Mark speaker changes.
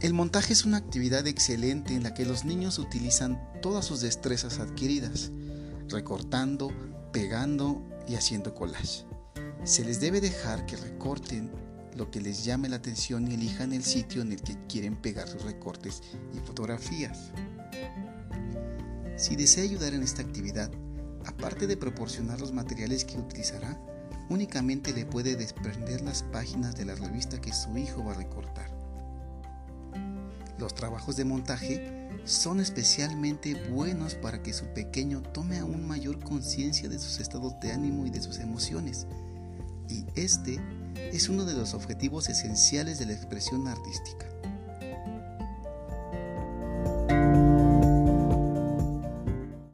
Speaker 1: El montaje es una actividad excelente en la que los niños utilizan todas sus destrezas adquiridas, recortando, pegando y haciendo collage. Se les debe dejar que recorten lo que les llame la atención y elijan el sitio en el que quieren pegar sus recortes y fotografías. Si desea ayudar en esta actividad, aparte de proporcionar los materiales que utilizará, únicamente le puede desprender las páginas de la revista que su hijo va a recortar. Los trabajos de montaje son especialmente buenos para que su pequeño tome aún mayor conciencia de sus estados de ánimo y de sus emociones. Y este es uno de los objetivos esenciales de la expresión artística.